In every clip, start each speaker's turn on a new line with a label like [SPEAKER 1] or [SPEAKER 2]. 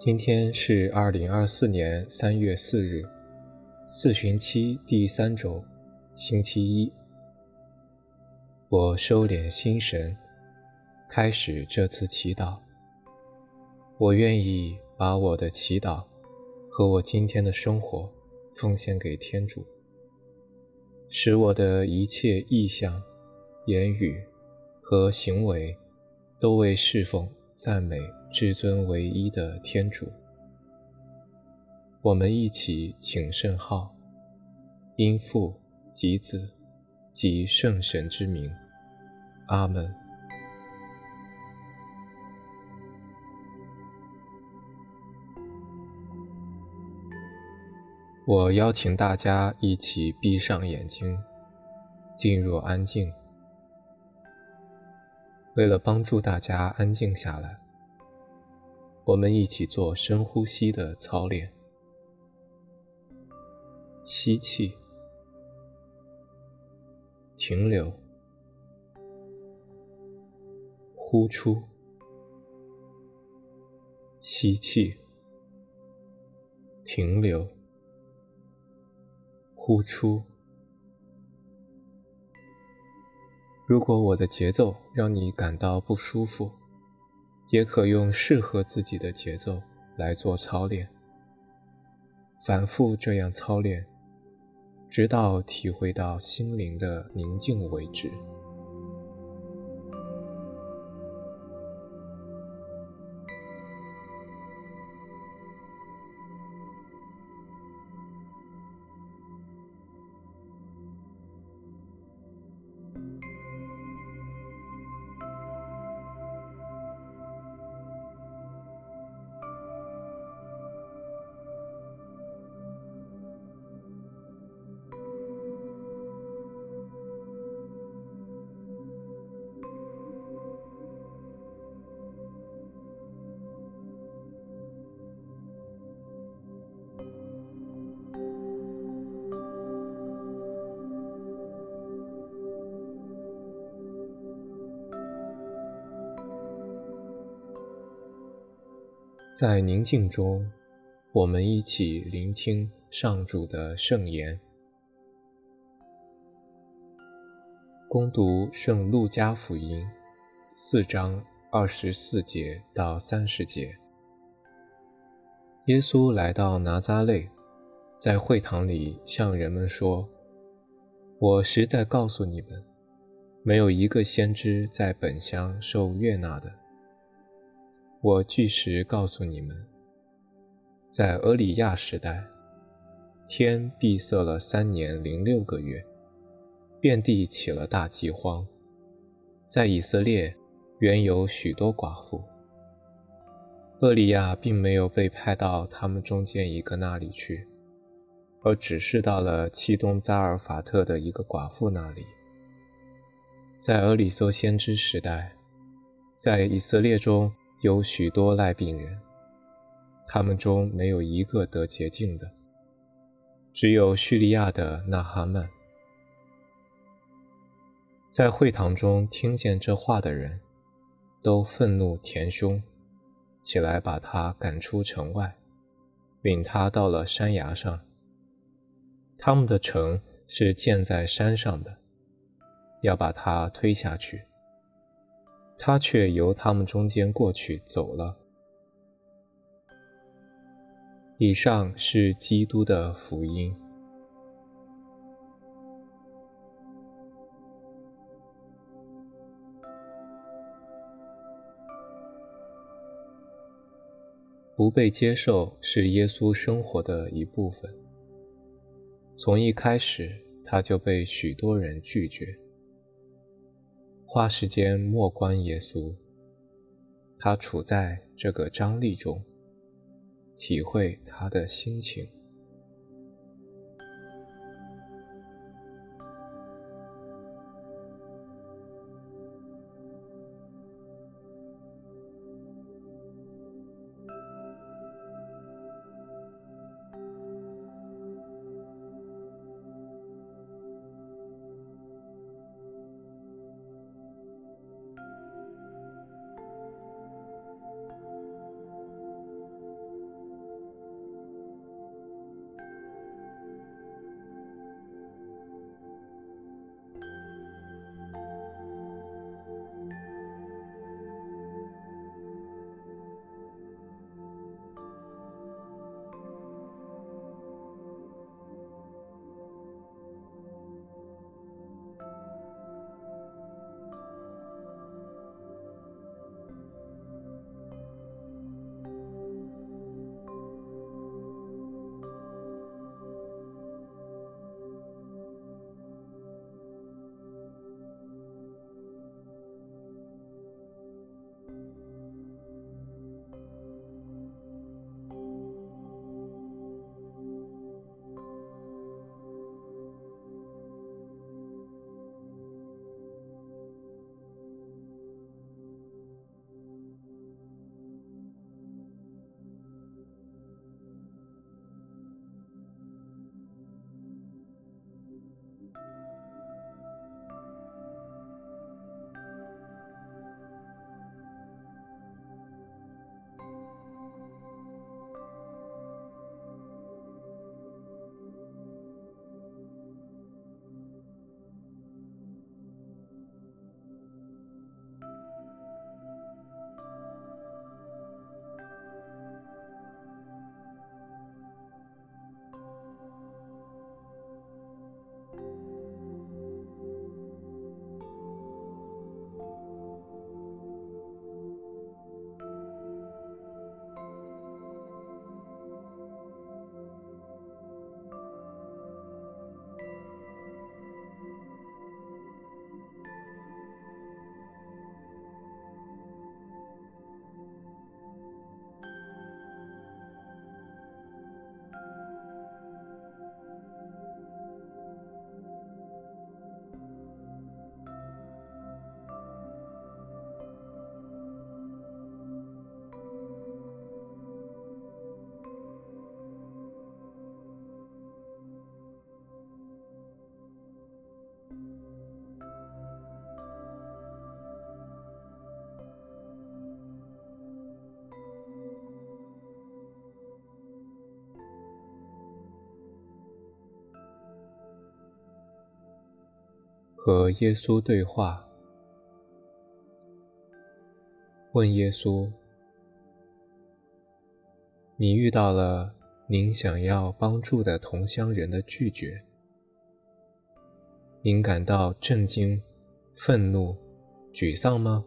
[SPEAKER 1] 今天是二零二四年三月四日，四旬期第三周，星期一。我收敛心神，开始这次祈祷。我愿意把我的祈祷和我今天的生活奉献给天主，使我的一切意向、言语和行为都为侍奉、赞美至尊唯一的天主。我们一起请圣号，因父及子及圣神之名，阿门。我邀请大家一起闭上眼睛，进入安静。为了帮助大家安静下来，我们一起做深呼吸的操练。吸气，停留，呼出，吸气，停留，呼出。如果我的节奏让你感到不舒服，也可用适合自己的节奏来做操练。反复这样操练，直到体会到心灵的宁静为止。在宁静中，我们一起聆听上主的圣言。恭读圣路加福音四章二十四节到三十节。耶稣来到拿撒勒，在会堂里向人们说：“我实在告诉你们，没有一个先知在本乡受悦纳的。”我据实告诉你们，在厄里亚时代，天闭塞了三年零六个月，遍地起了大饥荒。在以色列原有许多寡妇，厄里亚并没有被派到他们中间一个那里去，而只是到了契东扎尔法特的一个寡妇那里。在厄里梭先知时代，在以色列中，有许多赖病人，他们中没有一个得洁净的，只有叙利亚的纳哈曼。在会堂中听见这话的人，都愤怒填胸，起来把他赶出城外，领他到了山崖上。他们的城是建在山上的，要把他推下去。他却由他们中间过去走了。以上是基督的福音。不被接受是耶稣生活的一部分。从一开始，他就被许多人拒绝。花时间莫观耶稣，他处在这个张力中，体会他的心情。和耶稣对话，问耶稣：“你遇到了您想要帮助的同乡人的拒绝，您感到震惊、愤怒、沮丧吗？”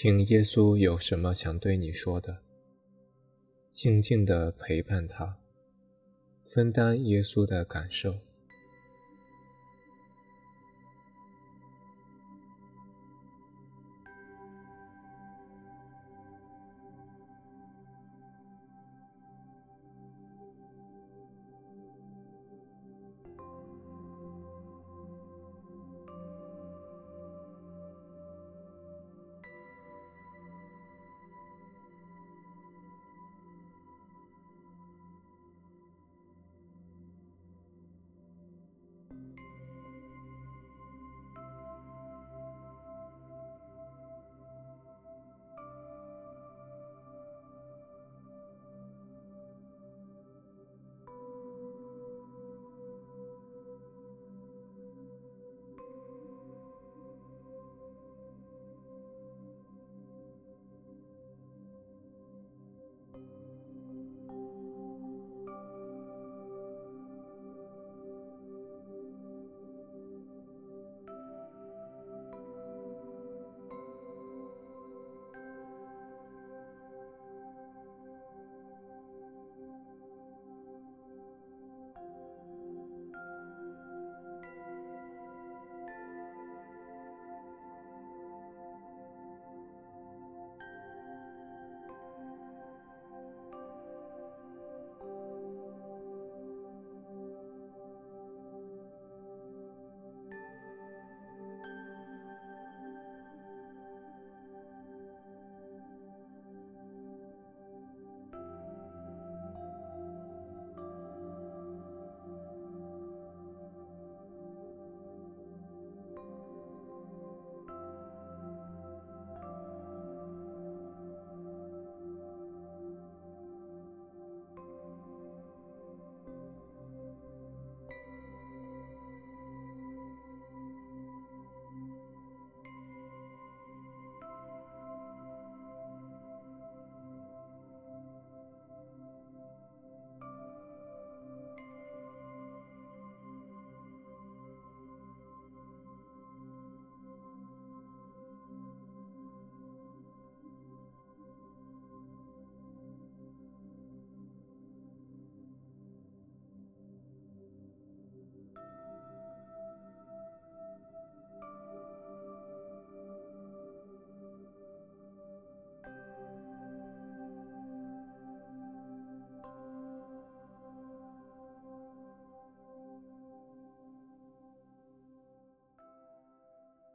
[SPEAKER 1] 听耶稣有什么想对你说的，静静地陪伴他，分担耶稣的感受。